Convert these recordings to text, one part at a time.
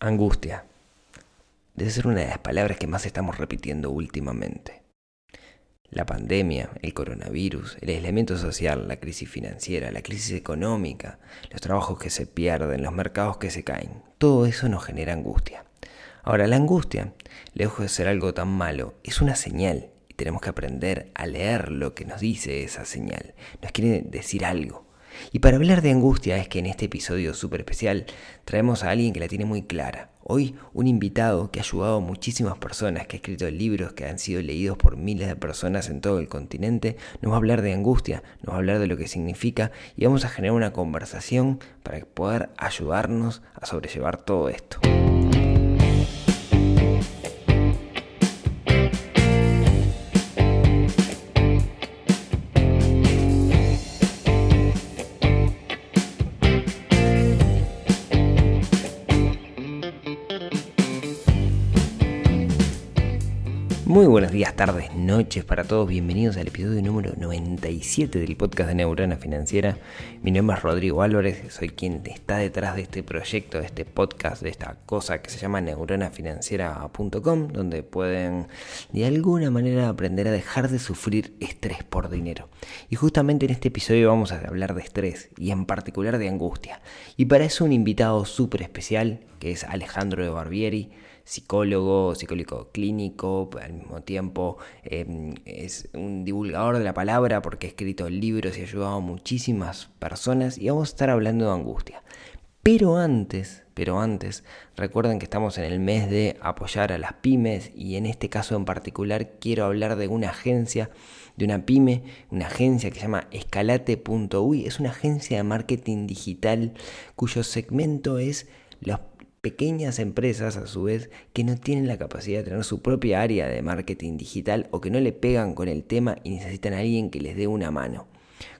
Angustia. Debe ser una de las palabras que más estamos repitiendo últimamente. La pandemia, el coronavirus, el aislamiento social, la crisis financiera, la crisis económica, los trabajos que se pierden, los mercados que se caen, todo eso nos genera angustia. Ahora, la angustia, lejos de ser algo tan malo, es una señal y tenemos que aprender a leer lo que nos dice esa señal. Nos quiere decir algo. Y para hablar de angustia es que en este episodio súper especial traemos a alguien que la tiene muy clara. Hoy un invitado que ha ayudado a muchísimas personas, que ha escrito libros que han sido leídos por miles de personas en todo el continente, nos va a hablar de angustia, nos va a hablar de lo que significa y vamos a generar una conversación para poder ayudarnos a sobrellevar todo esto. Muy buenos días, tardes, noches para todos. Bienvenidos al episodio número 97 del podcast de Neurona Financiera. Mi nombre es Rodrigo Álvarez, soy quien está detrás de este proyecto, de este podcast, de esta cosa que se llama neuronafinanciera.com, donde pueden de alguna manera aprender a dejar de sufrir estrés por dinero. Y justamente en este episodio vamos a hablar de estrés y en particular de angustia. Y para eso un invitado súper especial que es Alejandro de Barbieri psicólogo, psicólogo clínico, al mismo tiempo em, es un divulgador de la palabra porque ha escrito libros y ha ayudado a muchísimas personas y vamos a estar hablando de angustia. Pero antes, pero antes, recuerden que estamos en el mes de apoyar a las pymes y en este caso en particular quiero hablar de una agencia, de una pyme, una agencia que se llama escalate.uy, es una agencia de marketing digital cuyo segmento es los pequeñas empresas a su vez que no tienen la capacidad de tener su propia área de marketing digital o que no le pegan con el tema y necesitan a alguien que les dé una mano.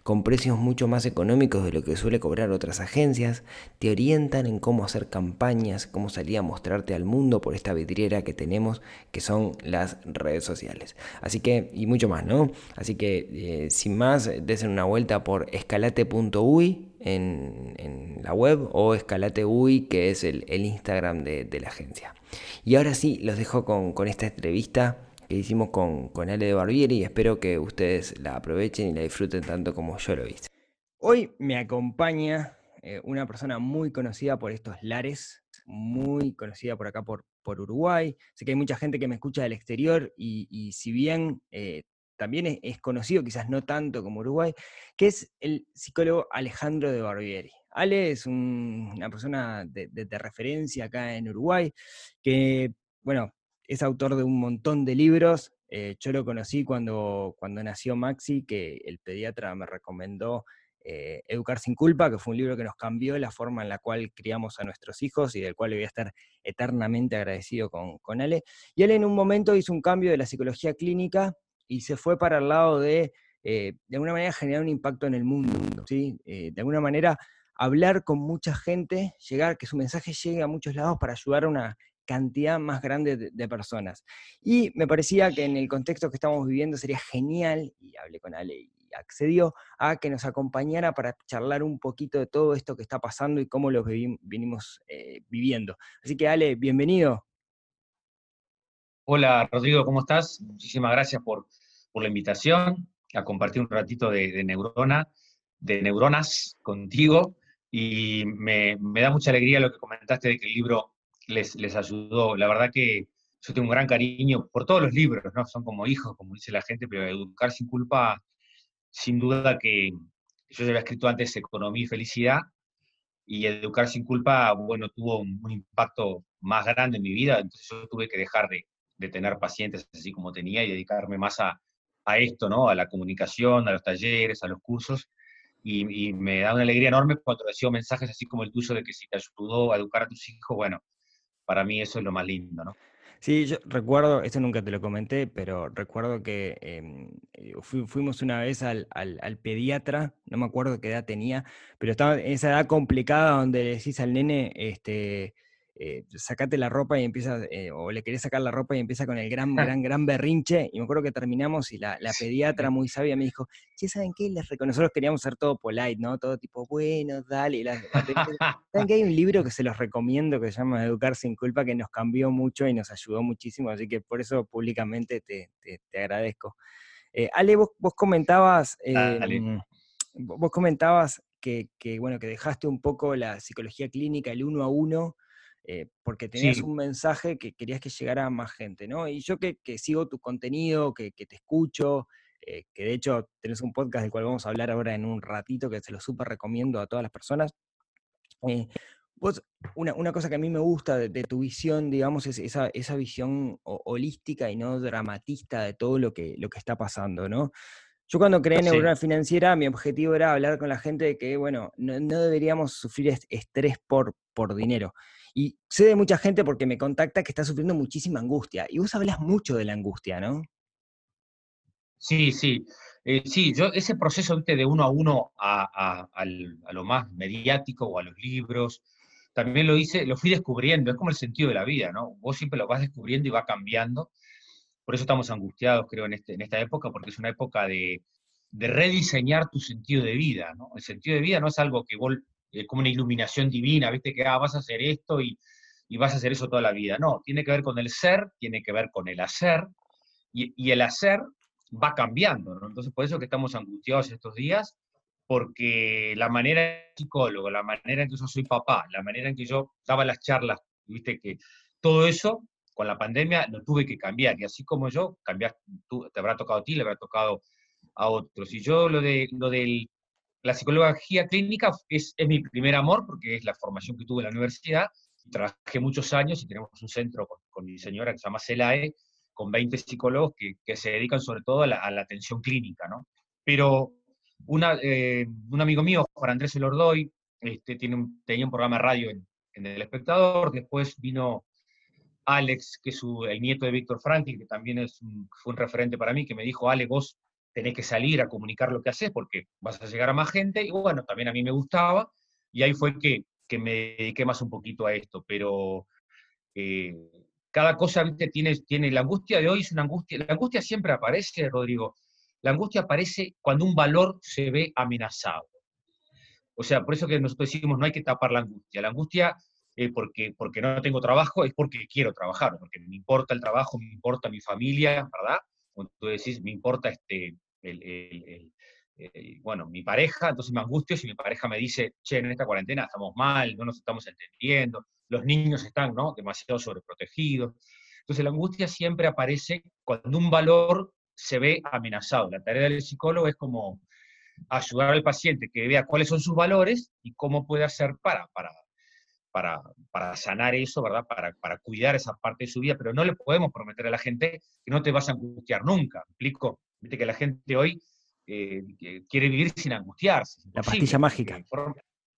Con precios mucho más económicos de lo que suele cobrar otras agencias, te orientan en cómo hacer campañas, cómo salir a mostrarte al mundo por esta vidriera que tenemos, que son las redes sociales. Así que, y mucho más, ¿no? Así que, eh, sin más, desen una vuelta por escalate.uy en, la web o Escalate UI, que es el, Instagram de, la agencia. Y ahora sí, los dejo con, esta entrevista que hicimos con, con Ale de Barbieri y espero que ustedes la aprovechen y la disfruten tanto como yo lo hice. Hoy me acompaña eh, una persona muy conocida por estos lares, muy conocida por acá por, por Uruguay. Sé que hay mucha gente que me escucha del exterior y, si bien eh, también es, conocido, quizás no tanto como Uruguay, que es el psicólogo Alejandro de Barbieri. Ale es una persona de, referencia acá en Uruguay, que, bueno, es autor de un montón de libros. Eh, yo lo conocí cuando, cuando nació Maxi, que el pediatra me recomendó eh, Educar sin culpa, que fue un libro que nos cambió la forma en la cual criamos a nuestros hijos y del cual voy a estar eternamente agradecido con, con Ale. Y él en un momento hizo un cambio de la psicología clínica y se fue para el lado de, eh, de alguna manera, generar un impacto en el mundo, ¿sí? Eh, de alguna manera, hablar con mucha gente, llegar, que su mensaje llegue a muchos lados para ayudar a una cantidad más grande de, personas. Y me parecía que en el contexto que estamos viviendo sería genial, y hablé con Ale y accedió, a que nos acompañara para charlar un poquito de todo esto que está pasando y cómo lo venimos eh, viviendo. Así que Ale, bienvenido. Hola Rodrigo, ¿cómo estás? Muchísimas gracias por, por la invitación a compartir un ratito de, neurona, de neuronas contigo. Y me, me, da mucha alegría lo que comentaste de que el libro les, les ayudó. La verdad que yo tengo un gran cariño por todos los libros, ¿no? Son como hijos, como dice la gente, pero Educar sin culpa, sin duda que yo ya había escrito antes Economía y Felicidad, y Educar sin culpa, bueno, tuvo un, un impacto más grande en mi vida, entonces yo tuve que dejar de, de tener pacientes así como tenía y dedicarme más a, a esto, ¿no? A la comunicación, a los talleres, a los cursos. Y, me da una alegría enorme cuando recibo mensajes así como el tuyo de que si te ayudó a educar a tus hijos, bueno, para mí eso es lo más lindo, ¿no? Sí, yo recuerdo, esto nunca te lo comenté, pero recuerdo que em, eh, fuimos una vez al, al, al, pediatra, no me acuerdo qué edad tenía, pero estaba en esa edad complicada donde le decís al nene, este, eh, sacate la ropa y empieza, eh, o le querés sacar la ropa y empieza con el gran, gran, gran berrinche. Y me acuerdo que terminamos y la, pediatra muy sabia me dijo, che, ¿saben qué? Les Nosotros queríamos ser todo polite, ¿no? Todo tipo, bueno, dale. ¿Saben que hay un libro que se los recomiendo que se llama Educar sin culpa que nos cambió mucho y nos ayudó muchísimo? Así que por eso públicamente te, agradezco. Eh, Ale, vos, comentabas... Em, vos comentabas que, bueno, que dejaste un poco la psicología clínica, el uno a uno, eh, porque tenías un mensaje que querías que llegara a más gente, ¿no? Y yo que, sigo tu contenido, que, te escucho, eh, que de hecho tenés un podcast del cual vamos a hablar ahora en un ratito, que se lo súper recomiendo a todas las personas. Eh, vos, una, cosa que a mí me gusta de, tu visión, digamos, es esa, esa visión holística y no dramatista de todo lo que, lo que está pasando, ¿no? Yo cuando creé Neurona Financiera, mi objetivo era hablar con la gente de que, bueno, no, no deberíamos sufrir estrés por, por dinero. Y sé de mucha gente porque me contacta que está sufriendo muchísima angustia. Y vos hablas mucho de la angustia, ¿no? Sí, sí. Eh, sí, yo ese proceso de uno a uno a, lo más mediático o a los libros, también lo hice, lo fui descubriendo, es como el sentido de la vida, ¿no? Vos siempre lo vas descubriendo y va cambiando. Por eso estamos angustiados, creo, en, este, en esta época, porque es una época de, de rediseñar tu sentido de vida, ¿no? El sentido de vida no es algo que vos es como una iluminación divina, ¿viste? Que ah, vas a hacer esto y, vas a hacer eso toda la vida. No, tiene que ver con el ser, tiene que ver con el hacer, y, el hacer va cambiando, ¿no? Entonces, por eso que estamos angustiados estos días, porque la manera de psicólogo, la manera en que yo soy papá, la manera en que yo daba las charlas, viste que todo eso con la pandemia lo tuve que cambiar, y así como yo, cambiaste, te habrá tocado a ti, le habrá tocado a otros. Y yo lo, de, lo del la psicología clínica es, mi primer amor porque es la formación que tuve en la universidad. Trabajé muchos años y tenemos un centro con, mi señora que se llama CELAE, con 20 psicólogos que, se dedican sobre todo a la, atención clínica, ¿no? Pero una, eh, un amigo mío, Juan Andrés Elordoy, este, tiene un, tenía un programa de radio en, El Espectador, después vino Alex, que es el nieto de Víctor Franklin, que también es fue un referente para mí, que me dijo, Ale, vos tenés que salir a comunicar lo que haces porque vas a llegar a más gente, y bueno, también a mí me gustaba, y ahí fue que, que me dediqué más un poquito a esto, pero eh, cada cosa Tiene, tiene, la angustia de hoy es una angustia, la angustia siempre aparece, Rodrigo, la angustia aparece cuando un valor se ve amenazado. O sea, por eso que nosotros decimos no hay que tapar la angustia. La angustia, eh, porque, porque no tengo trabajo, es porque quiero trabajar, porque me importa el trabajo, me importa mi familia, ¿verdad? Cuando tú decís, me importa este, el, bueno, mi pareja, entonces me angustio si mi pareja me dice, che, en esta cuarentena estamos mal, no nos estamos entendiendo, los niños están ¿no? demasiado sobreprotegidos. Entonces la angustia siempre aparece cuando un valor se ve amenazado. La tarea del psicólogo es como ayudar al paciente que vea cuáles son sus valores y cómo puede hacer para, para, para, para sanar eso, ¿verdad? Para, para, cuidar esa parte de su vida, pero no le podemos prometer a la gente que no te vas a angustiar nunca, ¿me explico? Viste que la gente hoy eh, quiere vivir sin angustiarse. La pastilla mágica.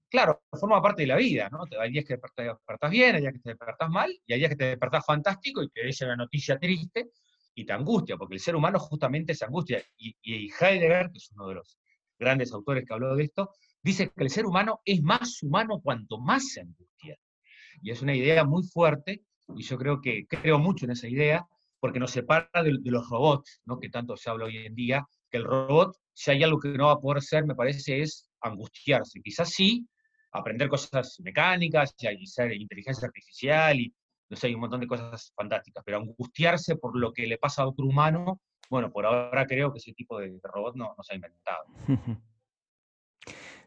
claro, forma parte de la vida, ¿no? Hay días que te despertás bien, hay días que te despertás mal, y hay días que te despertás fantástico y te dice una noticia triste y te angustia, porque el ser humano justamente se angustia. Y, y Heidegger, que es uno de los grandes autores que habló de esto, dice que el ser humano es más humano cuanto más se angustia. Y es una idea muy fuerte, y yo creo que creo mucho en esa idea, porque nos separa de, los robots, ¿no? que tanto se habla hoy en día, que el robot, si hay algo que no va a poder hacer, me parece, es angustiarse. Quizás sí, aprender cosas mecánicas, y ser inteligencia artificial, y no sé, hay un montón de cosas fantásticas, pero angustiarse por lo que le pasa a otro humano, bueno, por ahora creo que ese tipo de, robot no, no se ha inventado.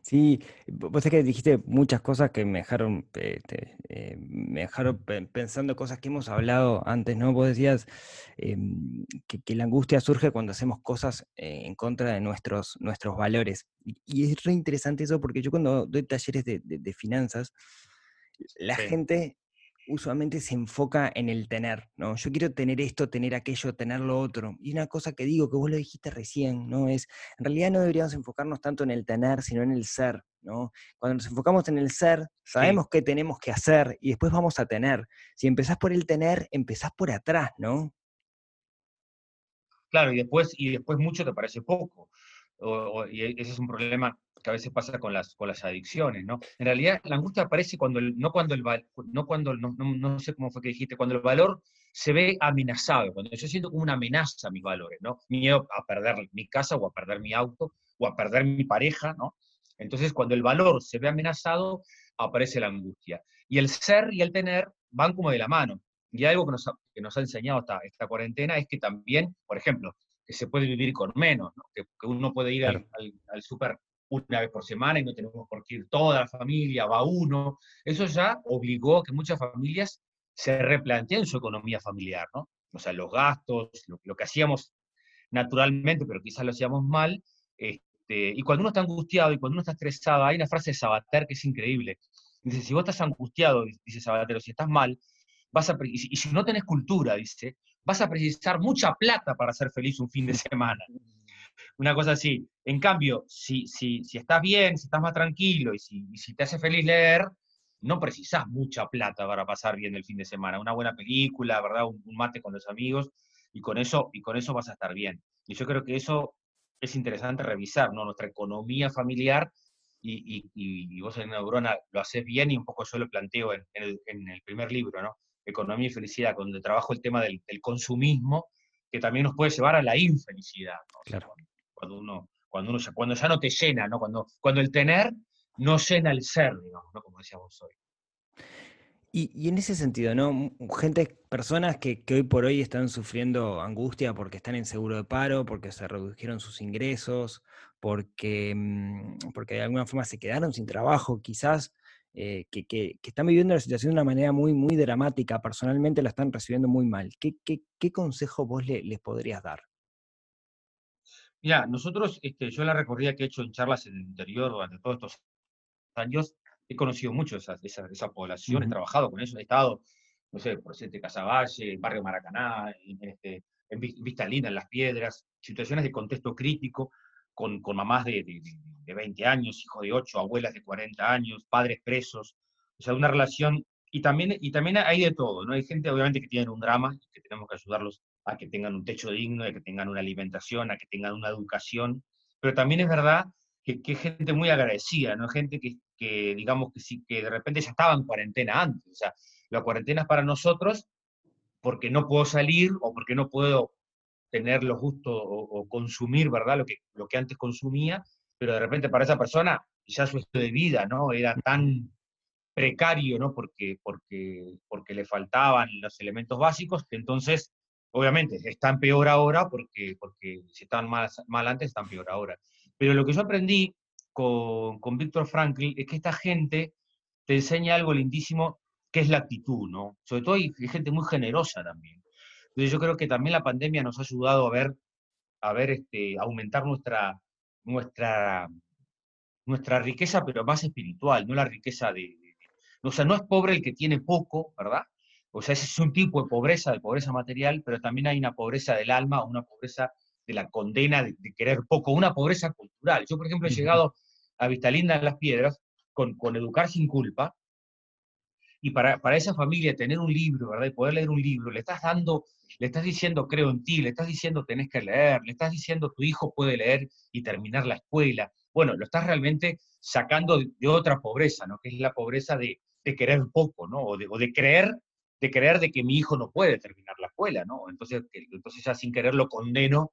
Sí, vos sabés que dijiste muchas cosas que me dejaron, eh, eh, me dejaron pensando cosas que hemos hablado antes, ¿no? Vos decías em, que, la angustia surge cuando hacemos cosas eh, en contra de nuestros, nuestros valores. Y, es re interesante eso porque yo cuando doy talleres de, finanzas, la gente usualmente se enfoca en el tener, ¿no? Yo quiero tener esto, tener aquello, tener lo otro. Y una cosa que digo, que vos lo dijiste recién, ¿no? Es, en realidad no deberíamos enfocarnos tanto en el tener, sino en el ser, ¿no? Cuando nos enfocamos en el ser, sabemos qué tenemos que hacer y después vamos a tener. Si empezás por el tener, empezás por atrás, ¿no? Claro, y después, y después mucho te parece poco. Y ese es un problema que a veces pasa con las, con las adicciones, ¿no? En realidad, la angustia aparece cuando el, no cuando el no cuando, no, no, sé cómo fue que dijiste, cuando el valor se ve amenazado, cuando yo siento como una amenaza a mis valores, ¿no? Miedo a perder mi casa o a perder mi auto o a perder mi pareja, ¿no? Entonces, cuando el valor se ve amenazado, aparece la angustia. Y el ser y el tener van como de la mano. Y algo que nos ha, que nos ha enseñado esta, esta cuarentena es que también, por ejemplo, que se puede vivir con menos, que, uno puede ir al, al, súper una vez por semana y no tenemos por qué ir toda la familia, va uno. Eso ya obligó a que muchas familias se replanteen su economía familiar, ¿no? O sea, los gastos, lo, que hacíamos naturalmente, pero quizás lo hacíamos mal. Este, y cuando uno está angustiado y cuando uno está estresado, hay una frase de Sabater que es increíble. Dice, si vos estás angustiado, dice Sabater, o si estás mal, vas a, y si no tenés cultura, dice, vas a precisar mucha plata para ser feliz un fin de semana. Una cosa así. En cambio, si, si, si estás bien, si estás más tranquilo y si, si te hace feliz leer, no precisas mucha plata para pasar bien el fin de semana. Una buena película, ¿verdad? Un, mate con los amigos y con, eso, y con eso vas a estar bien. Y yo creo que eso es interesante revisar, ¿no? Nuestra economía familiar y, y, vos en Neurona lo haces bien y un poco yo lo planteo en, el, en el primer libro, ¿no? Economía y Felicidad, donde trabajo el tema del, consumismo, que también nos puede llevar a la infelicidad. Claro. Cuando uno, cuando uno cuando ya no te llena, ¿no? Cuando, cuando el tener no llena el ser, digamos, ¿no? Como decíamos hoy. Y, en ese sentido, ¿no? Gente, personas que, hoy por hoy están sufriendo angustia porque están en seguro de paro, porque se redujeron sus ingresos, porque, mm, porque de alguna forma se quedaron sin trabajo, quizás, eh, que, están viviendo la situación de una manera muy, muy dramática, personalmente la están recibiendo muy mal. ¿Qué, qué, consejo vos les podrías dar? Mira, nosotros, este, yo la recorrida que he hecho en charlas en el interior durante todos estos años, he conocido mucho esa, esa, esa población, he trabajado con ellos, he estado, no sé, por Siete Casaballe, Barrio Maracaná, en, este, en Vista Linda, en Las Piedras, situaciones de contexto crítico, con, con mamás de, de, 20 años, hijos de 8, abuelas de 40 años, padres presos, o sea, una relación, y también, y también hay de todo, ¿no? Hay gente obviamente que tiene un drama, que tenemos que ayudarlos a que tengan un techo digno, a que tengan una alimentación, a que tengan una educación, pero también es verdad que, que gente muy agradecida, ¿no? Gente que, que, digamos, que sí, que de repente ya estaba en cuarentena antes, o sea, la cuarentena es para nosotros porque no puedo salir o porque no puedo tener los gustos o, consumir, ¿verdad? Lo que, lo que antes consumía, pero de repente para esa persona ya su estilo de vida, ¿no? Era tan precario, ¿no? Porque, porque, porque le faltaban los elementos básicos, que entonces, obviamente, están peor ahora, porque, porque si estaban mal, antes, están peor ahora. Pero lo que yo aprendí con, con Víctor Frankl es que esta gente te enseña algo lindísimo, que es la actitud, ¿no? Sobre todo hay gente muy generosa también. Entonces yo creo que también la pandemia nos ha ayudado a ver, a ver, este, aumentar nuestra, nuestra, nuestra riqueza, pero más espiritual, no la riqueza de, O sea, no es pobre el que tiene poco, ¿verdad? O sea, ese es un tipo de pobreza, de pobreza material, pero también hay una pobreza del alma, una pobreza de la condena de, querer poco, una pobreza cultural. Yo, por ejemplo, he llegado a Vistalinda en las Piedras con, con Educar sin culpa, y para, para, esa familia tener un libro, ¿verdad? Y poder leer un libro, le estás dando le estás diciendo creo en ti, le estás diciendo tenés que leer, le estás diciendo tu hijo puede leer y terminar la escuela. Bueno, lo estás realmente sacando de, otra pobreza, ¿no? Que es la pobreza de, querer poco, ¿no? O de, creer de creer de que mi hijo no puede terminar la escuela, ¿no? Entonces, entonces ya sin querer lo condeno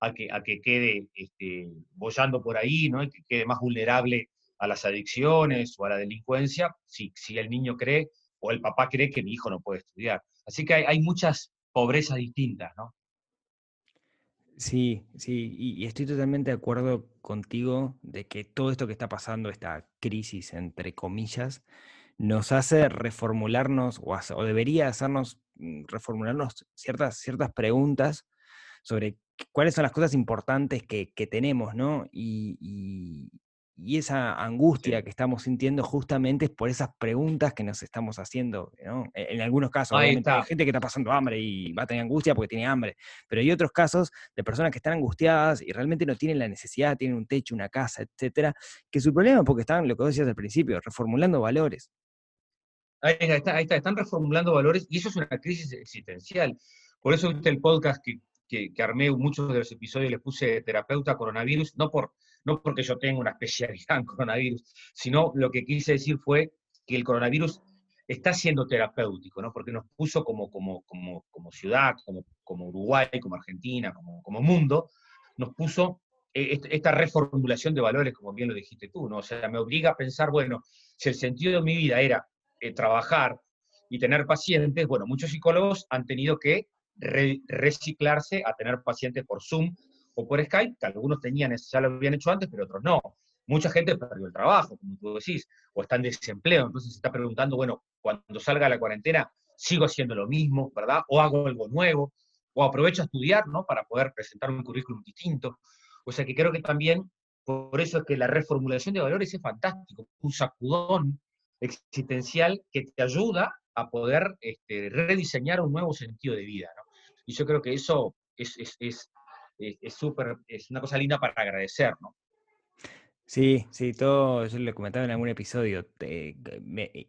a que, a que quede este, bollando por ahí, ¿no? Y que quede más vulnerable a las adicciones o a la delincuencia, si, si el niño cree o el papá cree que mi hijo no puede estudiar. Así que hay, hay muchas pobreza distintas, ¿no? Sí, sí, y, estoy totalmente de acuerdo contigo de que todo esto que está pasando, esta crisis, entre comillas, nos hace reformularnos, o, debería hacernos mm, reformularnos ciertas, ciertas preguntas sobre cuáles son las cosas importantes que, tenemos, ¿no? y esa angustia que estamos sintiendo justamente es por esas preguntas que nos estamos haciendo. ¿no? E, en algunos casos, hay gente que está pasando hambre y va a tener angustia porque tiene hambre, pero hay otros casos de personas que están angustiadas y realmente no tienen la necesidad, tienen un techo, una casa, etcétera, que su problema es porque están, lo que decías al principio, reformulando valores. Ahí está, ahí está, están reformulando valores y eso es una crisis existencial. Por eso viste el podcast que, que, armé muchos de los episodios, les puse terapeuta coronavirus, no, por, no porque yo tenga una especialidad en coronavirus, sino lo que quise decir fue que el coronavirus está siendo terapéutico, ¿no? porque nos puso como, como, como, como ciudad, como, como Uruguay, como Argentina, como, como mundo, nos puso eh, esta reformulación de valores, como bien lo dijiste tú, ¿no? O sea, me obliga a pensar, bueno, si el sentido de mi vida era eh, trabajar y tener pacientes, bueno, muchos psicólogos han tenido que reciclarse a tener pacientes por Zoom o por Skype, que algunos tenían, ya lo habían hecho antes, pero otros no. Mucha gente perdió el trabajo, como tú decís, o está en desempleo, entonces se está preguntando, bueno, cuando salga la cuarentena, sigo haciendo lo mismo, ¿verdad? O hago algo nuevo, o aprovecho a estudiar, ¿no? Para poder presentar un currículum distinto. O sea que creo que también, por eso es que la reformulación de valores es fantástico, un sacudón existencial que te ayuda a poder este, rediseñar un nuevo sentido de vida. ¿no? Y yo creo que eso es, es, es, es, super, es una cosa linda para agradecer, ¿no? Sí, sí, todo, yo lo comentaba en algún episodio,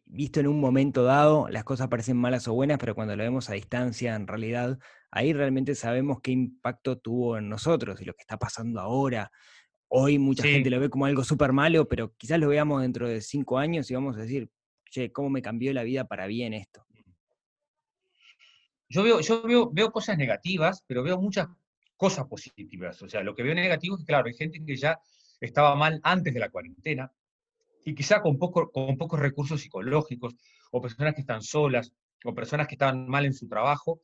visto en un momento dado, las cosas parecen malas o buenas, pero cuando lo vemos a distancia, en realidad, ahí realmente sabemos qué impacto tuvo en nosotros y lo que está pasando ahora. Hoy mucha gente lo ve como algo súper malo, pero quizás lo veamos dentro de cinco años y vamos a decir, che, ¿cómo me cambió la vida para bien esto? Yo veo, yo veo, veo cosas negativas, pero veo muchas cosas positivas. O sea, lo que veo negativo es claro, hay gente que ya estaba mal antes de la cuarentena y quizá con, poco, con pocos recursos psicológicos, o personas que están solas, o personas que estaban mal en su trabajo,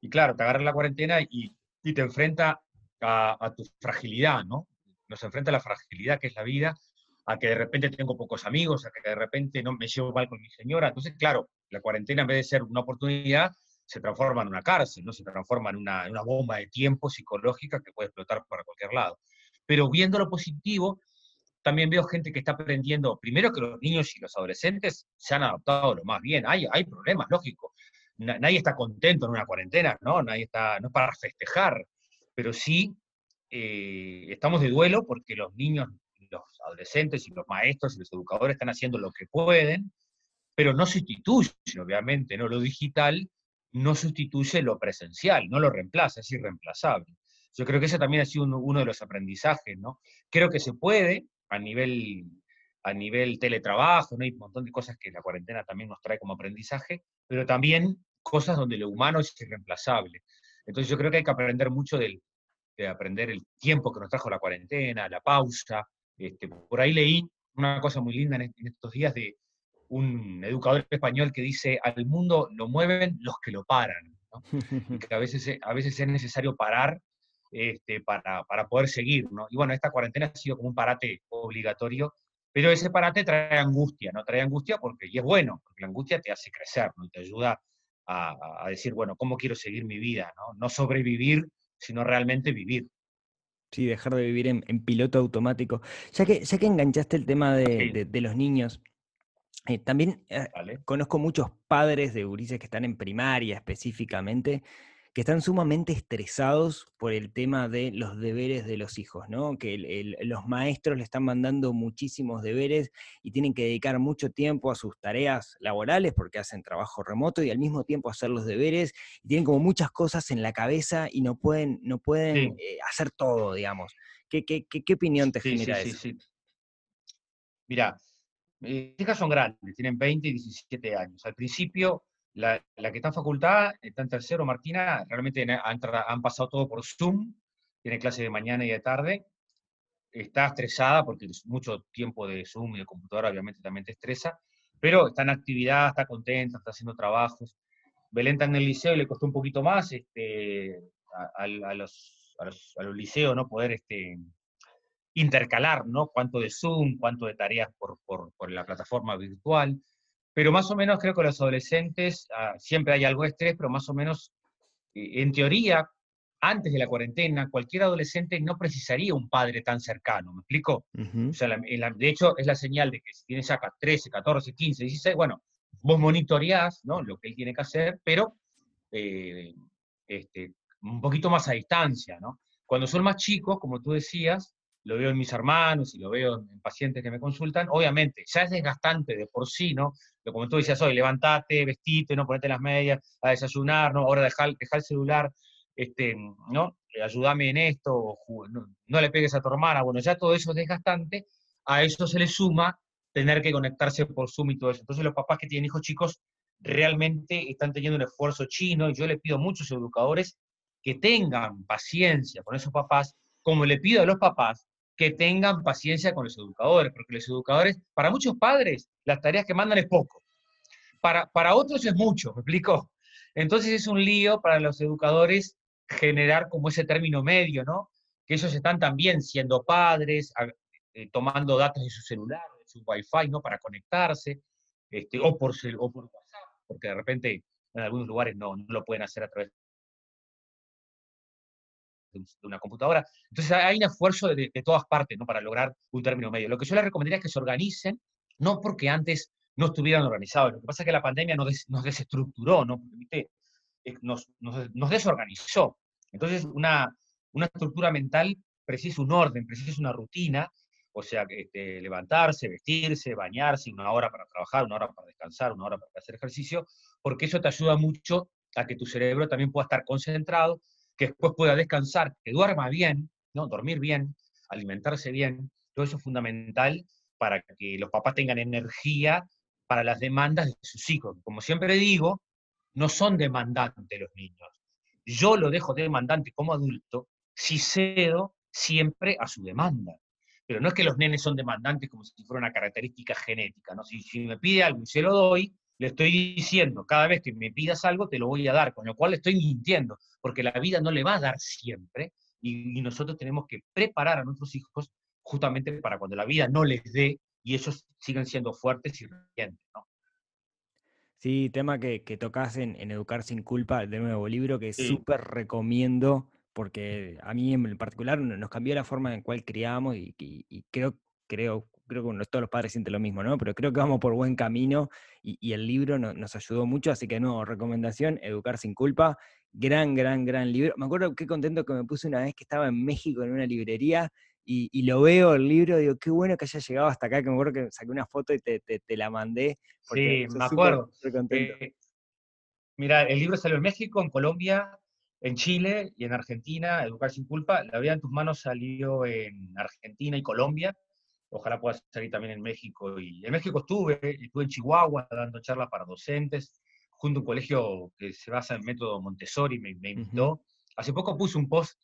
y claro, te agarra la cuarentena y, y te enfrenta a, a, tu fragilidad, ¿no? Nos enfrenta a la fragilidad que es la vida, a que de repente tengo pocos amigos, a que de repente no me llevo mal con mi señora. Entonces, claro, la cuarentena en vez de ser una oportunidad, se transforma en una cárcel, ¿no? Se transforma en una, bomba de tiempo psicológica que puede explotar para cualquier lado. Pero viendo lo positivo, también veo gente que está aprendiendo, primero que los niños y los adolescentes se han adaptado lo más bien. Hay, hay problemas, lógico. nadie está contento en una cuarentena, ¿no? Nadie está, no es para festejar, pero sí eh, estamos de duelo porque los niños, los adolescentes y los maestros y los educadores están haciendo lo que pueden, pero no sustituye, obviamente, ¿no? Lo digital no sustituye lo presencial, no lo reemplaza, es irreemplazable. Yo creo que ese también ha sido uno, de los aprendizajes, ¿no? Creo que se puede a nivel, a nivel teletrabajo, ¿no? Hay un montón de cosas que la cuarentena también nos trae como aprendizaje, pero también cosas donde lo humano es irreemplazable. Entonces yo creo que hay que aprender mucho del, de aprender el tiempo que nos trajo la cuarentena, la pausa. Este, por ahí leí una cosa muy linda en, estos días de un educador español que dice, al mundo lo mueven los que lo paran. ¿no? y que a veces, a veces es necesario parar este, para, para, poder seguir, ¿no? Y bueno, esta cuarentena ha sido como un parate obligatorio, pero ese parate trae angustia, ¿no? Trae angustia porque, y es bueno, porque la angustia te hace crecer, ¿no? Y te ayuda a, a decir, bueno, ¿cómo quiero seguir mi vida, ¿no? No sobrevivir, sino realmente vivir. Sí, dejar de vivir en, piloto automático. Ya que, ya que enganchaste el tema de, de, los niños, eh, también eh, conozco muchos padres de gurises que están en primaria específicamente, que están sumamente estresados por el tema de los deberes de los hijos, ¿no? Que los maestros le están mandando muchísimos deberes y tienen que dedicar mucho tiempo a sus tareas laborales porque hacen trabajo remoto y al mismo tiempo hacer los deberes y tienen como muchas cosas en la cabeza y no pueden, no pueden eh, hacer todo, digamos. ¿Qué, qué, qué, opinión te genera sí, eso? Mira, mis hijas son grandes, tienen 20 y 17 años. Al principio la, que está en facultad, está en tercero, Martina, realmente han, pasado todo por Zoom, tiene clase de mañana y de tarde, está estresada porque es mucho tiempo de Zoom y de computadora obviamente también te estresa, pero está en actividad, está contenta, está haciendo trabajos. Belén está en el liceo y le costó un poquito más este, a, los, a, los, liceos ¿no? poder este, intercalar ¿no? cuánto de Zoom, cuánto de tareas por, por, por la plataforma virtual. Pero más o menos creo que los adolescentes, ah, siempre hay algo de estrés, pero más o menos, eh, en teoría, antes de la cuarentena, cualquier adolescente no precisaría un padre tan cercano, ¿me explico? o sea, de hecho, es la señal de que si tienes acá 13, 14, 15, 16, bueno, vos monitoreás ¿no? lo que él tiene que hacer, pero eh, este, un poquito más a distancia, ¿no? Cuando son más chicos, como tú decías, lo veo en mis hermanos y lo veo en pacientes que me consultan, obviamente ya es desgastante de por sí, ¿no? Lo como tú decías hoy, levantate, vestite, no ponete las medias, a desayunar, ¿no? Ahora dejar, dejar el celular. este, ¿no? ayúdame en esto, no, le pegues a tu hermana, bueno, ya todo eso es desgastante, a eso se le suma tener que conectarse por Zoom y todo eso. Entonces los papás que tienen hijos chicos realmente están teniendo un esfuerzo chino y yo le pido a muchos educadores que tengan paciencia con esos papás, como le pido a los papás que tengan paciencia con los educadores, porque los educadores, para muchos padres, las tareas que mandan es poco. Para, para otros es mucho, ¿me explico? Entonces es un lío para los educadores generar como ese término medio, ¿no? Que ellos están también siendo padres, eh, tomando datos de su celular, de su wifi, ¿no? Para conectarse, este, o, por, o por WhatsApp, porque de repente en algunos lugares no, no lo pueden hacer a través de una computadora. Entonces hay un esfuerzo de, todas partes ¿no? para lograr un término medio. Lo que yo les recomendaría es que se organicen, no porque antes no estuvieran organizados, lo que pasa es que la pandemia nos, nos desestructuró, ¿no? Nos, nos, desorganizó. Entonces una, una estructura mental precisa un orden, precisa una rutina, o sea, este, levantarse, vestirse, bañarse, una hora para trabajar, una hora para descansar, una hora para hacer ejercicio, porque eso te ayuda mucho a que tu cerebro también pueda estar concentrado que después pueda descansar, que duerma bien, ¿no? dormir bien, alimentarse bien, todo eso es fundamental para que los papás tengan energía para las demandas de sus hijos. Como siempre digo, no son demandantes los niños. Yo lo dejo demandante como adulto si cedo siempre a su demanda. Pero no es que los nenes son demandantes como si fuera una característica genética. ¿no? Si, si me pide algo y se lo doy, le estoy diciendo, cada vez que me pidas algo, te lo voy a dar, con lo cual le estoy mintiendo, porque la vida no le va a dar siempre, y, nosotros tenemos que preparar a nuestros hijos justamente para cuando la vida no les dé y ellos siguen siendo fuertes y resilientes. ¿no? Sí, tema que, que tocas en, Educar sin culpa, de nuevo, libro que súper recomiendo, porque a mí en particular nos cambió la forma en la cual criamos y, y creo, creo, creo que todos los padres sienten lo mismo, ¿no? Pero creo que vamos por buen camino y, el libro nos ayudó mucho, así que no, recomendación, Educar sin culpa, gran, gran, gran libro. Me acuerdo qué contento que me puse una vez que estaba en México en una librería y, lo veo el libro, digo, qué bueno que haya llegado hasta acá, que me acuerdo que saqué una foto y te, la mandé. Sí, me acuerdo. Eh, mira, el libro salió en México, en Colombia, en Chile y en Argentina, Educar sin culpa. La vida en tus manos salió en Argentina y Colombia ojalá pueda salir también en México. Y en México estuve, estuve en Chihuahua dando charlas para docentes, junto a un colegio que se basa en método Montessori, me, me invitó. Hace poco puse un post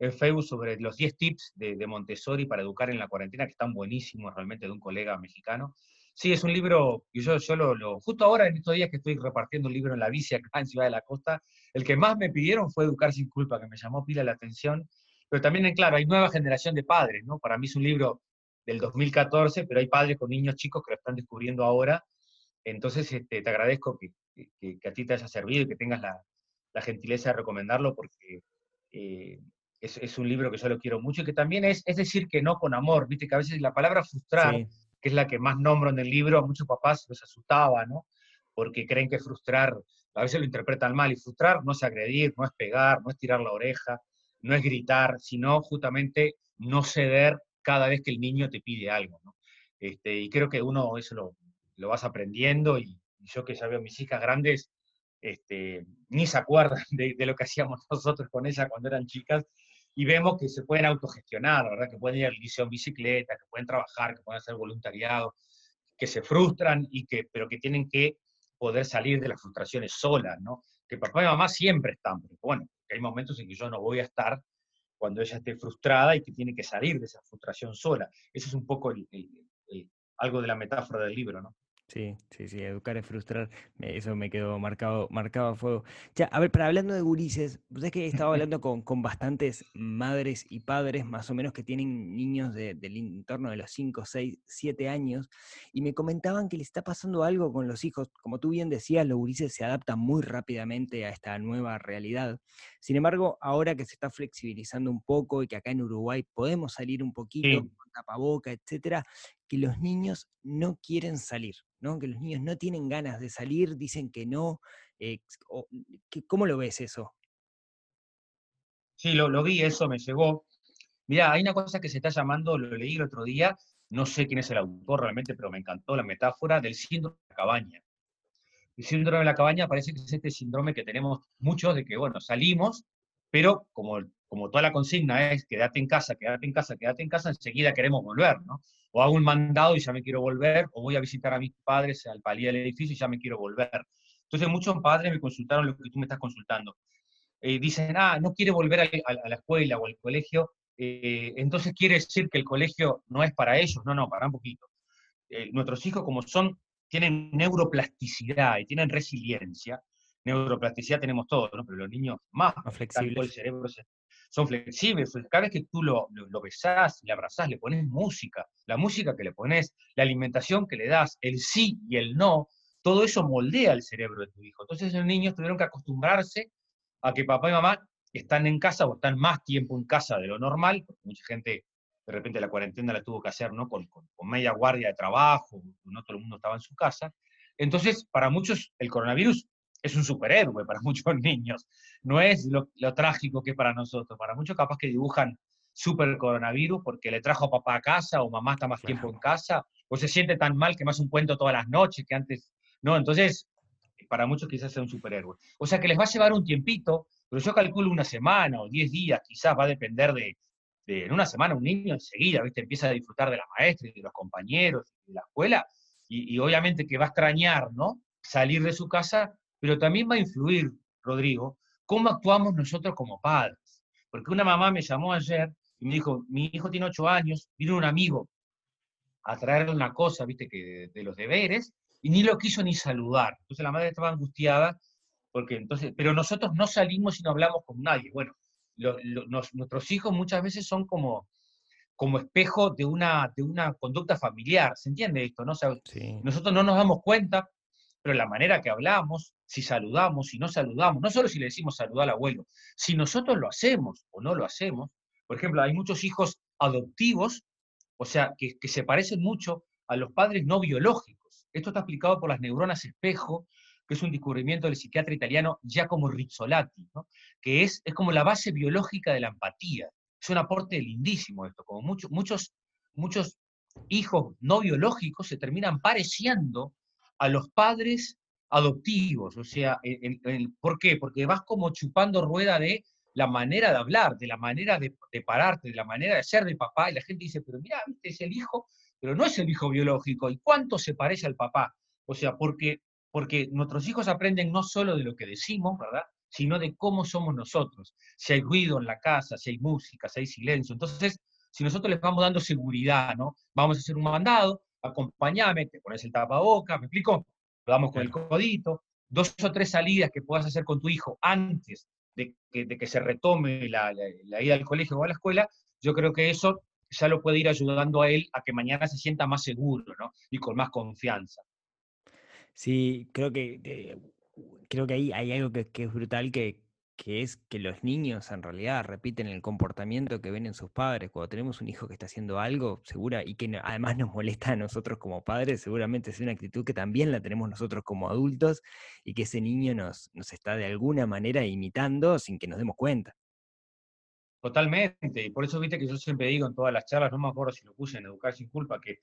en Facebook sobre los 10 tips de, Montessori para educar en la cuarentena, que están buenísimos realmente, de un colega mexicano. Sí, es un libro, y yo, yo lo, justo ahora, en estos días que estoy repartiendo un libro en la bici acá en Ciudad de la Costa, el que más me pidieron fue Educar sin culpa, que me llamó pila la atención, pero también, claro, hay nueva generación de padres, ¿no? Para mí es un libro del 2014, pero hay padres con niños chicos que lo están descubriendo ahora. Entonces, este, te agradezco que, a ti te haya servido y que tengas la, gentileza de recomendarlo porque eh, es, un libro que yo lo quiero mucho y que también es, es decir que no con amor. Viste que a veces la palabra frustrar, que es la que más nombro en el libro, a muchos papás los asustaba, ¿no? Porque creen que frustrar, a veces lo interpretan mal, y frustrar no es agredir, no es pegar, no es tirar la oreja, no es gritar, sino justamente no ceder cada vez que el niño te pide algo. Este, y creo que uno eso lo, lo vas aprendiendo y, yo que ya veo mis hijas grandes, este, ni se acuerdan de, lo que hacíamos nosotros con ellas cuando eran chicas y vemos que se pueden autogestionar, ¿verdad? Que pueden ir al liceo en bicicleta, que pueden trabajar, que pueden hacer voluntariado, que se frustran, y que, pero que tienen que poder salir de las frustraciones solas, ¿no? Que papá y mamá siempre están, pero bueno, hay momentos en que yo no voy a estar cuando ella esté frustrada y que tiene que salir de esa frustración sola. Eso es un poco algo de la metáfora del libro, ¿no? Sí, sí, sí, educar es frustrar, eso me quedó marcado, marcado a fuego. Ya, a ver, para hablando de gurises, pues es que he estado hablando con, con, bastantes madres y padres, más o menos, que tienen niños de, del entorno de los 5, 6, 7 años, y me comentaban que les está pasando algo con los hijos. Como tú bien decías, los gurises se adaptan muy rápidamente a esta nueva realidad. Sin embargo, ahora que se está flexibilizando un poco y que acá en Uruguay podemos salir un poquito tapaboca, etcétera, que los niños no quieren salir, ¿no? Que los niños no tienen ganas de salir, dicen que no. Eh, ¿Cómo lo ves eso? Sí, lo, vi, eso me llegó. Mira, hay una cosa que se está llamando, lo leí el otro día, no sé quién es el autor realmente, pero me encantó la metáfora del síndrome de la cabaña. El síndrome de la cabaña parece que es este síndrome que tenemos muchos de que, bueno, salimos pero como, como toda la consigna es quédate en casa, quédate en casa, quédate en casa, enseguida queremos volver, ¿no? O hago un mandado y ya me quiero volver, o voy a visitar a mis padres al palí del edificio y ya me quiero volver. Entonces muchos padres me consultaron lo que tú me estás consultando. Eh, dicen, ah, no quiere volver a, la escuela o al colegio, eh, entonces quiere decir que el colegio no es para ellos. No, no, para un poquito. Eh, nuestros hijos como son, tienen neuroplasticidad y tienen resiliencia. Neuroplasticidad tenemos todos, ¿no? pero los niños más, flexibles. El cerebro son flexibles. Cada vez que tú lo, lo, besás, le abrazás, le pones música, la música que le pones, la alimentación que le das, el sí y el no, todo eso moldea el cerebro de tu hijo. Entonces los niños tuvieron que acostumbrarse a que papá y mamá están en casa o están más tiempo en casa de lo normal, porque mucha gente de repente la cuarentena la tuvo que hacer ¿no? con, media guardia de trabajo, no todo el mundo estaba en su casa. Entonces, para muchos el coronavirus es un superhéroe, para muchos niños. No es lo, trágico que es para nosotros. Para muchos capaz que dibujan super coronavirus porque le trajo a papá a casa o mamá está más tiempo en casa o se siente tan mal que más un cuento todas las noches que antes, ¿no? Entonces, para muchos quizás sea un superhéroe. O sea que les va a llevar un tiempito, pero yo calculo una semana o diez días, quizás va a depender de, en una semana un niño enseguida, ¿viste? Empieza a disfrutar de la maestra y de los compañeros, de la escuela, y, obviamente que va a extrañar, ¿no? Salir de su casa, pero también va a influir, Rodrigo, cómo actuamos nosotros como padres. Porque una mamá me llamó ayer y me dijo, mi hijo tiene ocho años, vino un amigo a traerle una cosa, viste, que de los deberes, y ni lo quiso ni saludar. Entonces la madre estaba angustiada, porque entonces, pero nosotros no salimos y no hablamos con nadie. Bueno, nuestros hijos muchas veces son como, como espejo de una, de una conducta familiar, ¿se entiende esto? No? Nosotros no nos damos cuenta, pero la manera que hablamos, si saludamos, si no saludamos, no solo si le decimos saludar al abuelo, si nosotros lo hacemos o no lo hacemos, por ejemplo, hay muchos hijos adoptivos, o sea, que, se parecen mucho a los padres no biológicos. Esto está explicado por las neuronas espejo, que es un descubrimiento del psiquiatra italiano Giacomo Rizzolatti, que es, es como la base biológica de la empatía. Es un aporte lindísimo esto, como muchos, muchos, muchos hijos no biológicos se terminan pareciendo a los padres adoptivos. O sea, ¿por qué? Porque vas como chupando rueda de la manera de hablar, de la manera de, de, pararte, de la manera de ser de papá, y la gente dice, pero mira, este es el hijo pero no es el hijo biológico. ¿Y cuánto se parece al papá? O sea, porque, porque nuestros hijos aprenden no solo de lo que decimos, ¿verdad? Sino de cómo somos nosotros. Si hay ruido en la casa, si hay música, si hay silencio. Entonces, si nosotros les vamos dando seguridad, ¿no? Vamos a hacer un mandado, acompáñame, te pones el tapaboca, ¿me explico? Lo damos con el codito, dos o tres salidas que puedas hacer con tu hijo antes de que, se retome la, la, ida al colegio o a la escuela, yo creo que eso ya lo puede ir ayudando a él a que mañana se sienta más seguro, ¿no? Y con más confianza. Sí, creo que, eh, creo que ahí hay algo que, es brutal, que, que, es que los niños en realidad repiten el comportamiento que ven en sus padres. Cuando tenemos un hijo que está haciendo algo, segura, y que además nos molesta a nosotros como padres, seguramente es una actitud que también la tenemos nosotros como adultos y que ese niño nos, nos está de alguna manera imitando sin que nos demos cuenta. Totalmente, y por eso viste que yo siempre digo en todas las charlas, no me acuerdo si lo puse en Educar sin culpa, que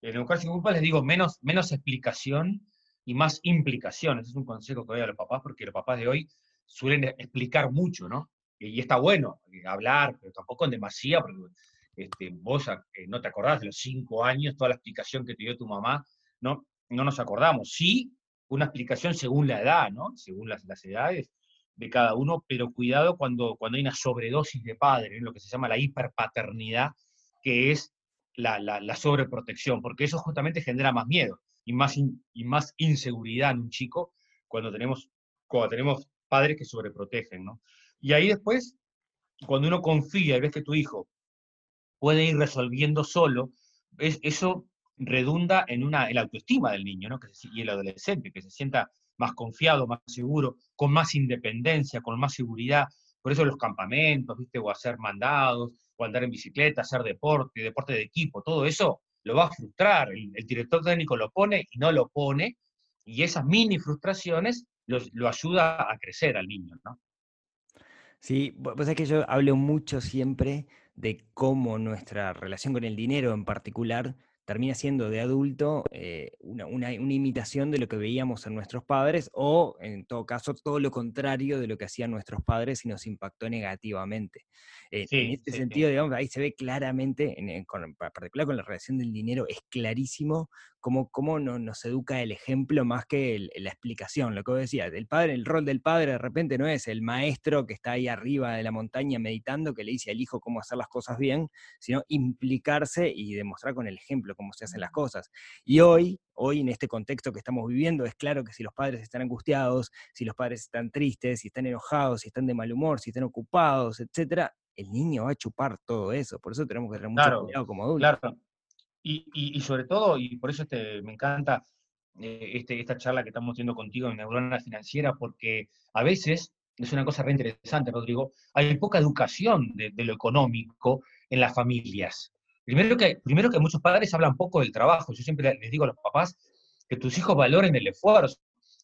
en Educar sin culpa les digo menos, menos explicación y más implicación. Ese es un consejo que doy a los papás, porque los papás de hoy suelen explicar mucho, ¿no? Y, está bueno eh, hablar, pero tampoco en demasía, porque este, vos eh, no te acordás de los cinco años, toda la explicación que te dio tu mamá, no, no nos acordamos. Sí, una explicación según la edad, ¿no? Según las, las edades, de cada uno, pero cuidado cuando, cuando hay una sobredosis de padre, lo que se llama la hiperpaternidad, que es la, la, sobreprotección, porque eso justamente genera más miedo y más, y más inseguridad en un chico cuando tenemos, cuando tenemos padres que sobreprotegen, ¿no? Y ahí después, cuando uno confía y ves que tu hijo puede ir resolviendo solo, es, eso redunda en, una, en la autoestima del niño ¿no? y el adolescente, que se sienta más confiado, más seguro, con más independencia, con más seguridad. Por eso los campamentos, ¿viste? O hacer mandados, o andar en bicicleta, hacer deporte, deporte de equipo, todo eso lo va a frustrar. El, director técnico lo pone y no lo pone, y esas mini frustraciones lo ayuda a crecer al niño, ¿no? Sí, pues es que yo hablo mucho siempre de cómo nuestra relación con el dinero en particular termina siendo de adulto eh, una, imitación de lo que veíamos en nuestros padres o, en todo caso, todo lo contrario de lo que hacían nuestros padres y nos impactó negativamente. Eh, en este sentido, digamos, ahí se ve claramente, en, particular con la relación del dinero, es clarísimo cómo, cómo no, nos educa el ejemplo más que la explicación. Lo que vos decías, el padre, el rol del padre de repente no es el maestro que está ahí arriba de la montaña meditando, que le dice al hijo cómo hacer las cosas bien, sino implicarse y demostrar con el ejemplo cómo se hacen las cosas. Y hoy, hoy en este contexto que estamos viviendo, es claro que si los padres están angustiados, si los padres están tristes, si están enojados, si están de mal humor, si están ocupados, etcétera, el niño va a chupar todo eso. Por eso tenemos que tener mucho cuidado como adultos. Claro. Y, sobre todo, y por eso este, me encanta eh, este, esta charla que estamos teniendo contigo en Neurona Financiera, porque a veces, es una cosa re interesante, Rodrigo, hay poca educación de, lo económico en las familias. Primero que, primero que muchos padres hablan poco del trabajo. Yo siempre les digo a los papás que tus hijos valoren el esfuerzo,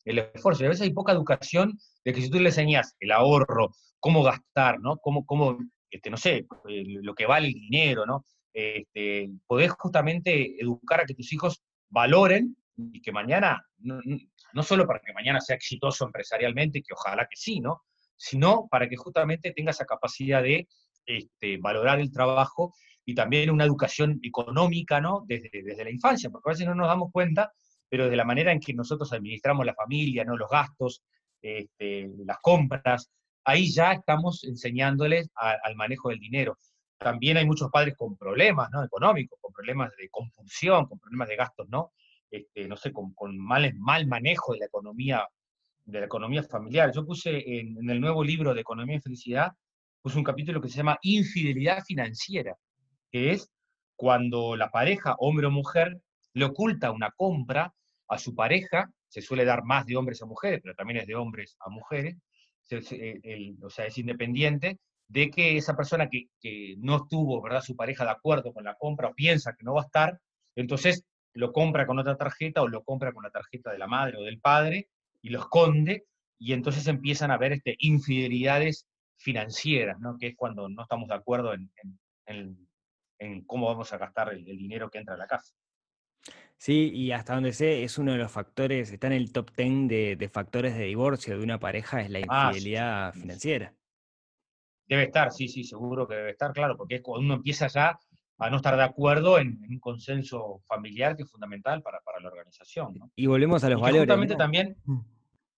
el esfuerzo. Y a veces hay poca educación de que si tú le enseñas el ahorro, cómo gastar, ¿no? Cómo, cómo este, no sé, eh, lo que vale el dinero, ¿no? Este, podés justamente educar a que tus hijos valoren y que mañana, no, solo para que mañana sea exitoso empresarialmente, que ojalá que sí, ¿no? Sino para que justamente tenga esa capacidad de este, valorar el trabajo y también una educación económica, ¿no? Desde, desde la infancia, porque a veces no nos damos cuenta, pero de la manera en que nosotros administramos la familia, ¿no? Los gastos, este, las compras, ahí ya estamos enseñándoles al manejo del dinero. También hay muchos padres con problemas ¿no? económicos, con problemas de compulsión, con problemas de gastos, ¿no? Este, no sé, con, mal, mal manejo de la economía de la economía familiar. Yo puse en, el nuevo libro de Economía y Felicidad, puse un capítulo que se llama Infidelidad Financiera, que es cuando la pareja, hombre o mujer, le oculta una compra a su pareja, se suele dar más de hombres a mujeres, pero también es de hombres a mujeres, eh, o sea, es independiente, de que esa persona que, no estuvo, ¿verdad?, su pareja de acuerdo con la compra o piensa que no va a estar, entonces lo compra con otra tarjeta o lo compra con la tarjeta de la madre o del padre y lo esconde y entonces empiezan a haber este, infidelidades financieras, ¿no? que es cuando no estamos de acuerdo en, cómo vamos a gastar el, dinero que entra a la casa. Sí, y hasta donde sé, es uno de los factores, está en el top 10 de, factores de divorcio de una pareja, es la ah, infidelidad financiera. Debe estar, sí, sí, seguro que debe estar, claro, porque es cuando uno empieza ya a no estar de acuerdo en, un consenso familiar que es fundamental para, la organización. Y volvemos a los valores. Justamente también, mm.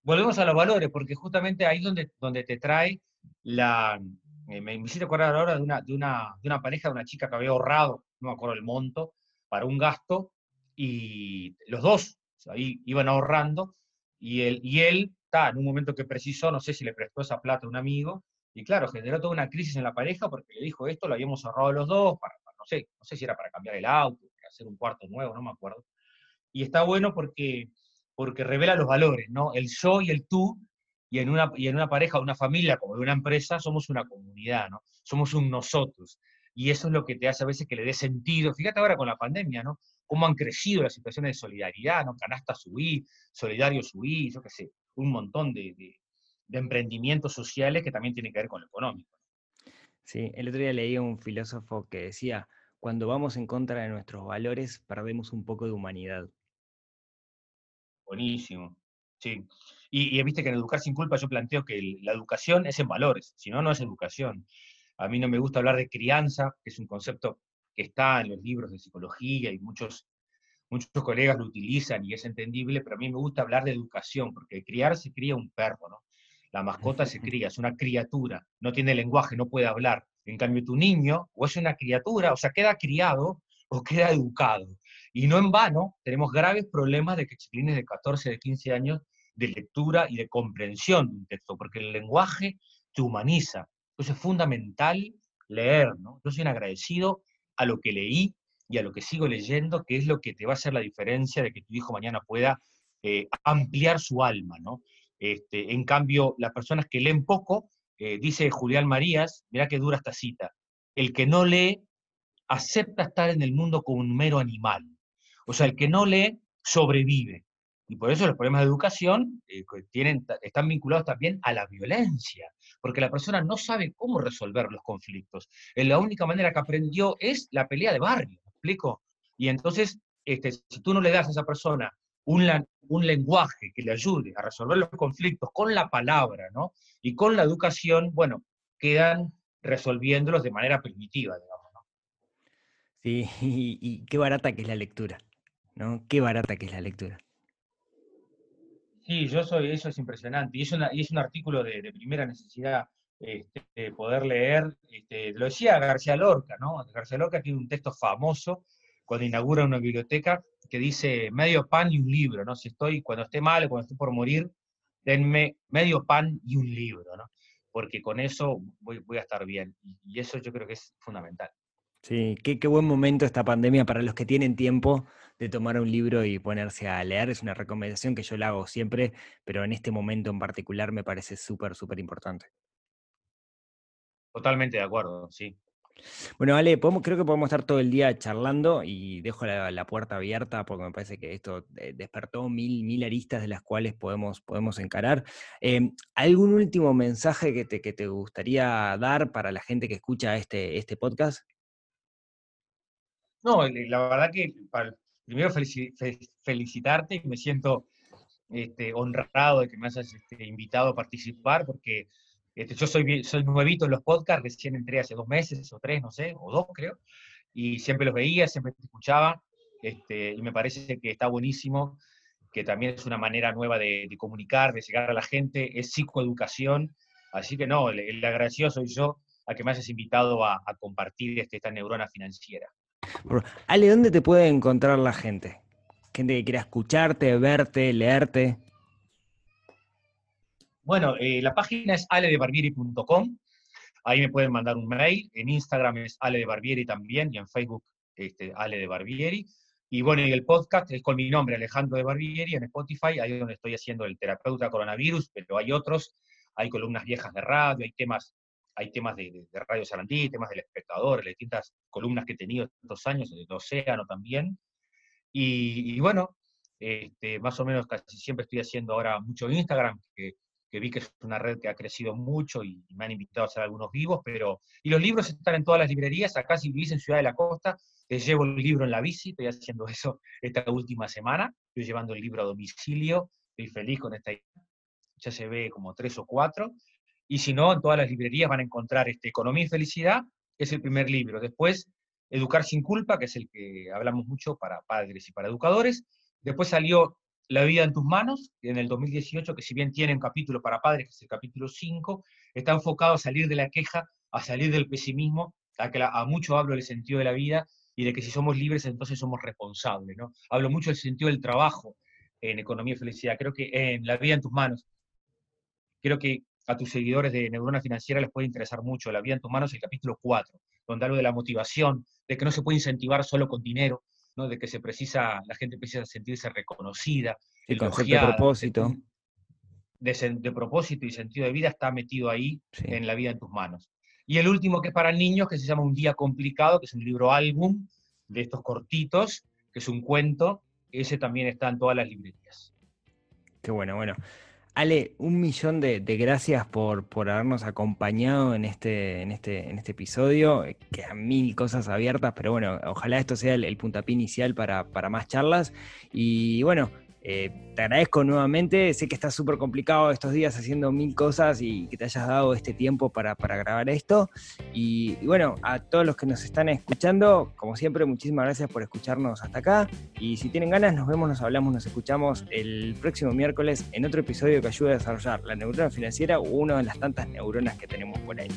volvemos a los valores, porque justamente ahí donde, donde te trae la... Eh, me, me hiciste acordar ahora de una, de, una, de una pareja, de una chica que había ahorrado, no me acuerdo el monto, para un gasto, y los dos ahí iban ahorrando, y él, y él en un momento que precisó, no sé si le prestó esa plata a un amigo, y claro, generó toda una crisis en la pareja porque le dijo esto, lo habíamos ahorrado los dos, para, no sé, no sé si era para cambiar el auto, para hacer un cuarto nuevo, no me acuerdo. Y está bueno porque, porque revela los valores, ¿no? El yo y el tú, y en una, y en una pareja, una familia, como de una empresa, somos una comunidad, ¿no? Somos un nosotros. Y eso es lo que te hace a veces que le dé sentido. Fíjate ahora con la pandemia, ¿no? cómo han crecido las situaciones de solidaridad, ¿no? Canasta Subí, Solidario Subí, yo qué sé, un montón de, emprendimientos sociales que también tienen que ver con lo económico. Sí, el otro día leí a un filósofo que decía, cuando vamos en contra de nuestros valores, perdemos un poco de humanidad. Buenísimo, sí. Y, y viste que en Educar sin culpa yo planteo que la educación es en valores, si no, no es educación. A mí no me gusta hablar de crianza, que es un concepto que está en los libros de psicología y muchos, muchos colegas lo utilizan y es entendible, pero a mí me gusta hablar de educación, porque criar se cría un perro, ¿no? La mascota se cría, es una criatura, no tiene lenguaje, no puede hablar. En cambio, tu niño o es una criatura, o sea, queda criado o queda educado. Y no en vano tenemos graves problemas de que chiquilines de 14, de 15 años de lectura y de comprensión de un texto, porque el lenguaje te humaniza. Entonces es fundamental leer, ¿no? Yo soy un agradecido a lo que leí y a lo que sigo leyendo, que es lo que te va a hacer la diferencia de que tu hijo mañana pueda eh, ampliar su alma, ¿no? Este, en cambio, las personas que leen poco, eh, dice Julián Marías, mira qué dura esta cita, el que no lee acepta estar en el mundo como un mero animal. O sea, el que no lee sobrevive. Y por eso los problemas de educación eh, tienen, están vinculados también a la violencia, porque la persona no sabe cómo resolver los conflictos. Eh, la única manera que aprendió es la pelea de barrio, ¿me explico? Y entonces este, si tú no le das a esa persona un, un lenguaje que le ayude a resolver los conflictos con la palabra, ¿no? Y con la educación, bueno, quedan resolviéndolos de manera primitiva, digamos, ¿no? Sí, y, qué barata que es la lectura, ¿no? Qué barata que es la lectura. Sí, yo soy, eso es impresionante. Y es, y es un artículo de, de primera necesidad este, poder leer. Este, lo decía García Lorca, ¿no? García Lorca tiene un texto famoso cuando inaugura una biblioteca que dice medio pan y un libro, ¿no? Si estoy, cuando esté mal, cuando esté por morir, denme medio pan y un libro, ¿no? Porque con eso voy, a estar bien. Y, eso yo creo que es fundamental. Sí, qué, qué, buen momento esta pandemia para los que tienen tiempo de tomar un libro y ponerse a leer. Es una recomendación que yo la hago siempre, pero en este momento en particular me parece súper, súper importante. Totalmente de acuerdo, sí. Bueno, Ale, creo que podemos estar todo el día charlando y dejo la, puerta abierta porque me parece que esto eh, despertó mil, mil aristas de las cuales podemos, podemos encarar. Em, ¿Algún último mensaje que te, que te gustaría dar para la gente que escucha este, este podcast? No, la verdad que primero felicitarte y me siento este, honrado de que me hayas este, invitado a participar porque este, yo soy, soy nuevito en los podcasts, recién entré hace dos meses o tres, no sé, o dos creo, y siempre los veía, siempre te escuchaba, este, y me parece que está buenísimo, que también es una manera nueva de, comunicar, de llegar a la gente, es psicoeducación, así que no, el, agradecido soy yo a que me hayas invitado a, compartir este, esta neurona financiera. Ale, ¿dónde te puede encontrar la gente? Gente que quiera escucharte, verte, leerte. Bueno, eh, la página es aledebarbieri.com. Ahí me pueden mandar un mail. En Instagram es Ale de Barbieri también y en Facebook este, Ale de Barbieri. Y bueno, y el podcast es con mi nombre, Alejandro de Barbieri, en Spotify, ahí es donde estoy haciendo el terapeuta coronavirus, pero hay otros, hay columnas viejas de radio, hay temas, hay temas de, Radio Sarandí, temas del espectador, distintas columnas que he tenido estos años, del Océano también. Y, bueno, este, más o menos casi siempre estoy haciendo ahora mucho Instagram, que vi que es una red que ha crecido mucho y, me han invitado a hacer algunos vivos, pero... Y los libros están en todas las librerías, acá si vivís en Ciudad de la Costa, te llevo el libro en la bici, estoy haciendo eso esta última semana, estoy llevando el libro a domicilio, estoy feliz con esta ya se ve como tres o cuatro, y si no, en todas las librerías van a encontrar este Economía y Felicidad, que es el primer libro, después Educar sin culpa, que es el que hablamos mucho para padres y para educadores, después salió la vida en tus manos, en el 2018, que si bien tiene un capítulo para padres, que es el capítulo 5, está enfocado a salir de la queja, a salir del pesimismo, a que a mucho hablo del sentido de la vida y de que si somos libres entonces somos responsables. ¿no? Hablo mucho del sentido del trabajo en economía y felicidad. Creo que en la vida en tus manos, creo que a tus seguidores de Neurona Financiera les puede interesar mucho. La vida en tus manos, el capítulo 4, donde hablo de la motivación, de que no se puede incentivar solo con dinero, de que se precisa, la gente precisa sentirse reconocida, el concepto de propósito. De, propósito y sentido de vida está metido ahí en la vida en tus manos. Y el último que es para niños, que se llama Un día complicado, que es un libro álbum de estos cortitos, que es un cuento, ese también está en todas las librerías. Qué bueno, bueno. Ale, un millón de, gracias por, por, habernos acompañado en este, en, este, en este episodio. Quedan mil cosas abiertas, pero bueno, ojalá esto sea el, el puntapié inicial para, para más charlas. Y bueno, eh, te agradezco nuevamente, sé que está súper complicado estos días haciendo mil cosas y que te hayas dado este tiempo para, grabar esto. Y, bueno, a todos los que nos están escuchando, como siempre, muchísimas gracias por escucharnos hasta acá. Y si tienen ganas, nos vemos, nos hablamos, nos escuchamos el próximo miércoles en otro episodio que ayude a desarrollar la neurona financiera o una de las tantas neuronas que tenemos por ahí.